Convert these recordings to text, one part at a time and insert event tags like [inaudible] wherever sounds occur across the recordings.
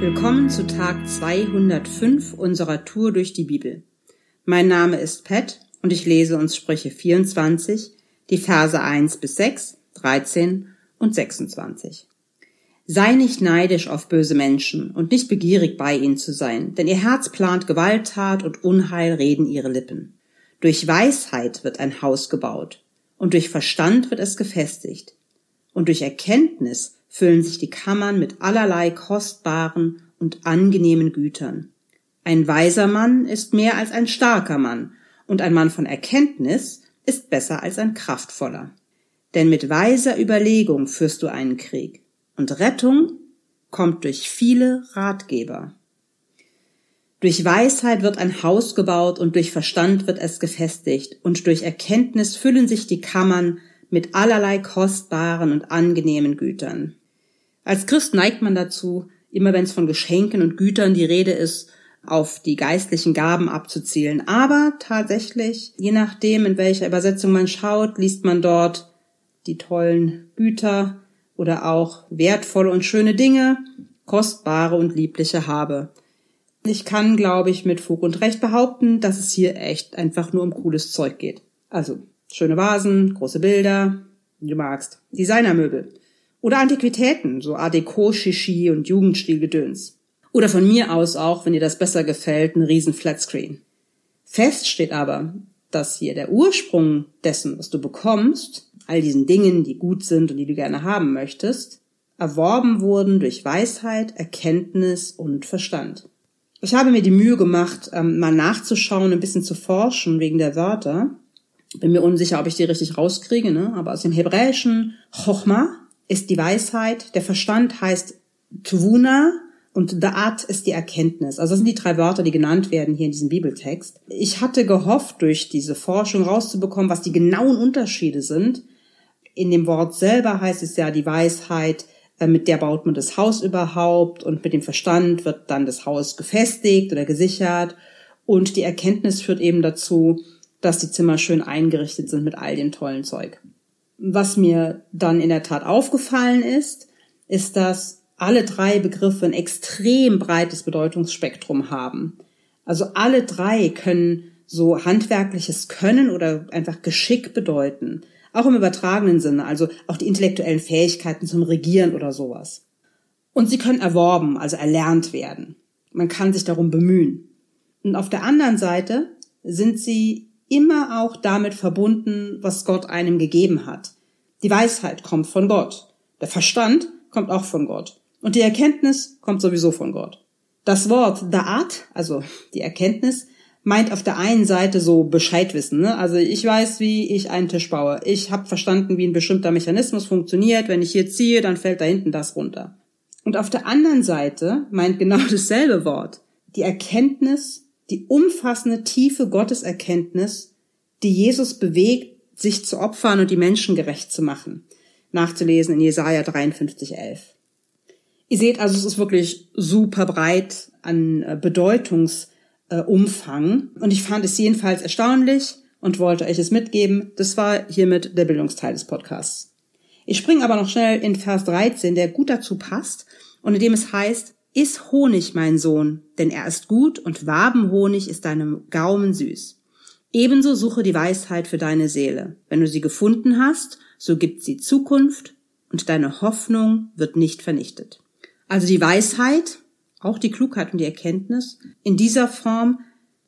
Willkommen zu Tag 205 unserer Tour durch die Bibel. Mein Name ist Pat und ich lese uns Sprüche 24, die Verse 1 bis 6, 13 und 26. Sei nicht neidisch auf böse Menschen und nicht begierig bei ihnen zu sein, denn ihr Herz plant Gewalttat und Unheil reden ihre Lippen. Durch Weisheit wird ein Haus gebaut und durch Verstand wird es gefestigt und durch Erkenntnis füllen sich die Kammern mit allerlei kostbaren und angenehmen Gütern. Ein weiser Mann ist mehr als ein starker Mann, und ein Mann von Erkenntnis ist besser als ein kraftvoller. Denn mit weiser Überlegung führst du einen Krieg, und Rettung kommt durch viele Ratgeber. Durch Weisheit wird ein Haus gebaut und durch Verstand wird es gefestigt, und durch Erkenntnis füllen sich die Kammern mit allerlei kostbaren und angenehmen Gütern. Als Christ neigt man dazu, immer wenn es von Geschenken und Gütern die Rede ist, auf die geistlichen Gaben abzuzielen. Aber tatsächlich, je nachdem, in welcher Übersetzung man schaut, liest man dort die tollen Güter oder auch wertvolle und schöne Dinge, kostbare und liebliche habe. Ich kann, glaube ich, mit Fug und Recht behaupten, dass es hier echt einfach nur um cooles Zeug geht. Also schöne Vasen, große Bilder, wie du magst, Designermöbel. Oder Antiquitäten, so Art Deco, Shishi und Jugendstilgedöns. Oder von mir aus auch, wenn dir das besser gefällt, ein riesen Flatscreen. Fest steht aber, dass hier der Ursprung dessen, was du bekommst, all diesen Dingen, die gut sind und die du gerne haben möchtest, erworben wurden durch Weisheit, Erkenntnis und Verstand. Ich habe mir die Mühe gemacht, ähm, mal nachzuschauen, ein bisschen zu forschen wegen der Wörter. Bin mir unsicher, ob ich die richtig rauskriege, ne? aber aus dem Hebräischen Chochma ist die Weisheit, der Verstand heißt Tvuna und Da'at ist die Erkenntnis. Also das sind die drei Wörter, die genannt werden hier in diesem Bibeltext. Ich hatte gehofft, durch diese Forschung rauszubekommen, was die genauen Unterschiede sind. In dem Wort selber heißt es ja die Weisheit, äh, mit der baut man das Haus überhaupt und mit dem Verstand wird dann das Haus gefestigt oder gesichert und die Erkenntnis führt eben dazu, dass die Zimmer schön eingerichtet sind mit all dem tollen Zeug. Was mir dann in der Tat aufgefallen ist, ist, dass alle drei Begriffe ein extrem breites Bedeutungsspektrum haben. Also alle drei können so handwerkliches Können oder einfach Geschick bedeuten. Auch im übertragenen Sinne, also auch die intellektuellen Fähigkeiten zum Regieren oder sowas. Und sie können erworben, also erlernt werden. Man kann sich darum bemühen. Und auf der anderen Seite sind sie immer auch damit verbunden, was Gott einem gegeben hat. Die Weisheit kommt von Gott. Der Verstand kommt auch von Gott. Und die Erkenntnis kommt sowieso von Gart. Das Wort Da'at, also die Erkenntnis, meint auf der einen Seite so Bescheidwissen. Ne? Also ich weiß, wie ich einen Tisch baue. Ich habe verstanden, wie ein bestimmter Mechanismus funktioniert. Wenn ich hier ziehe, dann fällt da hinten das runter. Und auf der anderen Seite meint genau [laughs] dasselbe Wort die Erkenntnis die umfassende, tiefe Gotteserkenntnis, die Jesus bewegt, sich zu opfern und die Menschen gerecht zu machen. Nachzulesen in Jesaja 53, 11. Ihr seht also, es ist wirklich super breit an äh, Bedeutungsumfang. Und ich fand es jedenfalls erstaunlich und wollte euch es mitgeben. Das war hiermit der Bildungsteil des Podcasts. Ich springe aber noch schnell in Vers 13, der gut dazu passt und in dem es heißt, Iss Honig, mein Sohn, denn er ist gut und Wabenhonig ist deinem Gaumen süß. Ebenso suche die Weisheit für deine Seele. Wenn du sie gefunden hast, so gibt sie Zukunft und deine Hoffnung wird nicht vernichtet. Also die Weisheit, auch die Klugheit und die Erkenntnis in dieser Form,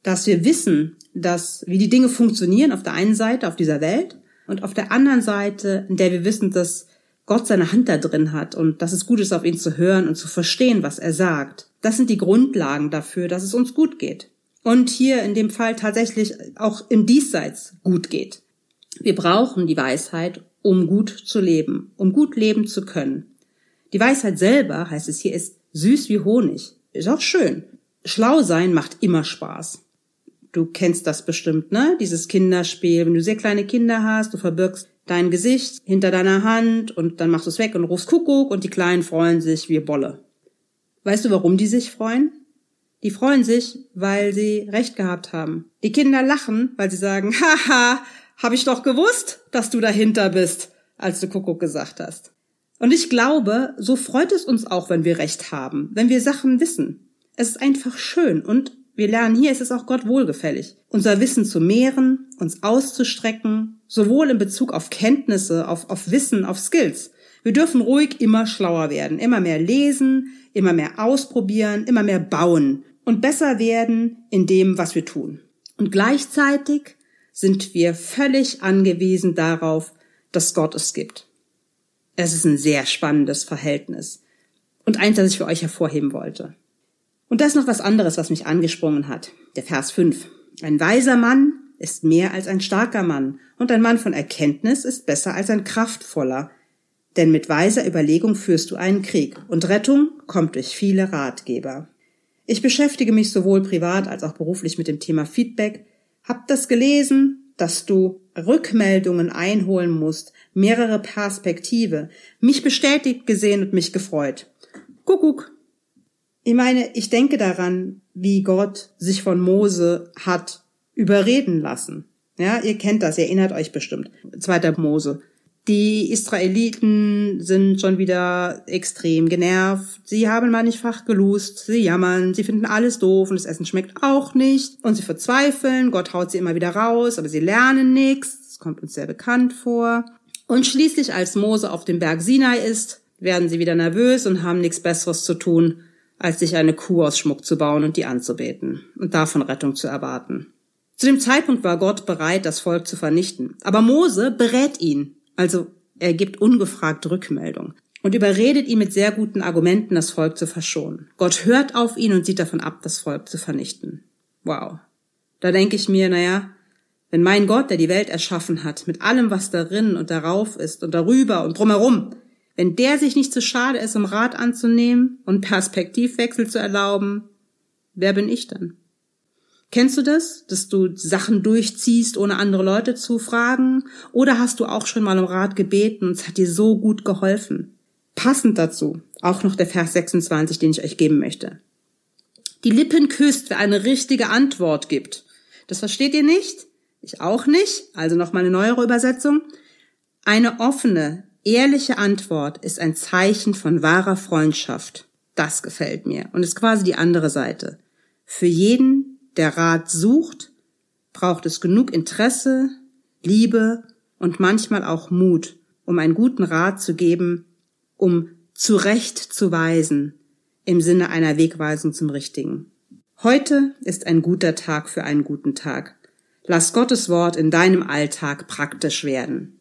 dass wir wissen, dass, wie die Dinge funktionieren auf der einen Seite auf dieser Welt und auf der anderen Seite, in der wir wissen, dass Gott seine Hand da drin hat und dass es gut ist, auf ihn zu hören und zu verstehen, was er sagt. Das sind die Grundlagen dafür, dass es uns gut geht. Und hier in dem Fall tatsächlich auch im Diesseits gut geht. Wir brauchen die Weisheit, um gut zu leben, um gut leben zu können. Die Weisheit selber, heißt es hier, ist süß wie Honig. Ist auch schön. Schlau sein macht immer Spaß. Du kennst das bestimmt, ne? Dieses Kinderspiel. Wenn du sehr kleine Kinder hast, du verbirgst dein Gesicht hinter deiner Hand und dann machst du es weg und rufst Kuckuck und die Kleinen freuen sich wie Bolle. Weißt du, warum die sich freuen? Die freuen sich, weil sie recht gehabt haben. Die Kinder lachen, weil sie sagen, [laughs] haha, hab ich doch gewusst, dass du dahinter bist, als du Kuckuck gesagt hast. Und ich glaube, so freut es uns auch, wenn wir Recht haben, wenn wir Sachen wissen. Es ist einfach schön und wir lernen hier, es ist auch Gott wohlgefällig, unser Wissen zu mehren, uns auszustrecken, sowohl in Bezug auf Kenntnisse, auf, auf Wissen, auf Skills. Wir dürfen ruhig immer schlauer werden, immer mehr lesen, immer mehr ausprobieren, immer mehr bauen und besser werden in dem, was wir tun. Und gleichzeitig sind wir völlig angewiesen darauf, dass Gott es gibt. Es ist ein sehr spannendes Verhältnis und eins, das ich für euch hervorheben wollte. Und da ist noch was anderes, was mich angesprungen hat. Der Vers 5. Ein weiser Mann ist mehr als ein starker Mann und ein Mann von Erkenntnis ist besser als ein kraftvoller. Denn mit weiser Überlegung führst du einen Krieg und Rettung kommt durch viele Ratgeber. Ich beschäftige mich sowohl privat als auch beruflich mit dem Thema Feedback, hab das gelesen, dass du Rückmeldungen einholen musst, mehrere Perspektive, mich bestätigt gesehen und mich gefreut. Kuckuck. Ich meine, ich denke daran, wie Gott sich von Mose hat überreden lassen. Ja, ihr kennt das, ihr erinnert euch bestimmt. Zweiter Mose. Die Israeliten sind schon wieder extrem genervt. Sie haben manchmal gelust, sie jammern, sie finden alles doof und das Essen schmeckt auch nicht. Und sie verzweifeln, Gott haut sie immer wieder raus, aber sie lernen nichts. Das kommt uns sehr bekannt vor. Und schließlich, als Mose auf dem Berg Sinai ist, werden sie wieder nervös und haben nichts Besseres zu tun, als sich eine Kuh aus Schmuck zu bauen und die anzubeten und davon Rettung zu erwarten. Zu dem Zeitpunkt war Gott bereit, das Volk zu vernichten. Aber Mose berät ihn also er gibt ungefragt Rückmeldung und überredet ihn mit sehr guten Argumenten, das Volk zu verschonen. Gott hört auf ihn und sieht davon ab, das Volk zu vernichten. Wow. Da denke ich mir, naja, wenn mein Gott, der die Welt erschaffen hat, mit allem, was darin und darauf ist und darüber und drumherum, wenn der sich nicht zu schade ist, um Rat anzunehmen und Perspektivwechsel zu erlauben, wer bin ich dann? Kennst du das, dass du Sachen durchziehst, ohne andere Leute zu fragen? Oder hast du auch schon mal um Rat gebeten und es hat dir so gut geholfen? Passend dazu auch noch der Vers 26, den ich euch geben möchte. Die Lippen küsst, wer eine richtige Antwort gibt. Das versteht ihr nicht? Ich auch nicht. Also noch mal eine neuere Übersetzung. Eine offene, ehrliche Antwort ist ein Zeichen von wahrer Freundschaft. Das gefällt mir und ist quasi die andere Seite. Für jeden, der Rat sucht, braucht es genug Interesse, Liebe und manchmal auch Mut, um einen guten Rat zu geben, um zurecht zu weisen, im Sinne einer Wegweisung zum Richtigen. Heute ist ein guter Tag für einen guten Tag. Lass Gottes Wort in deinem Alltag praktisch werden.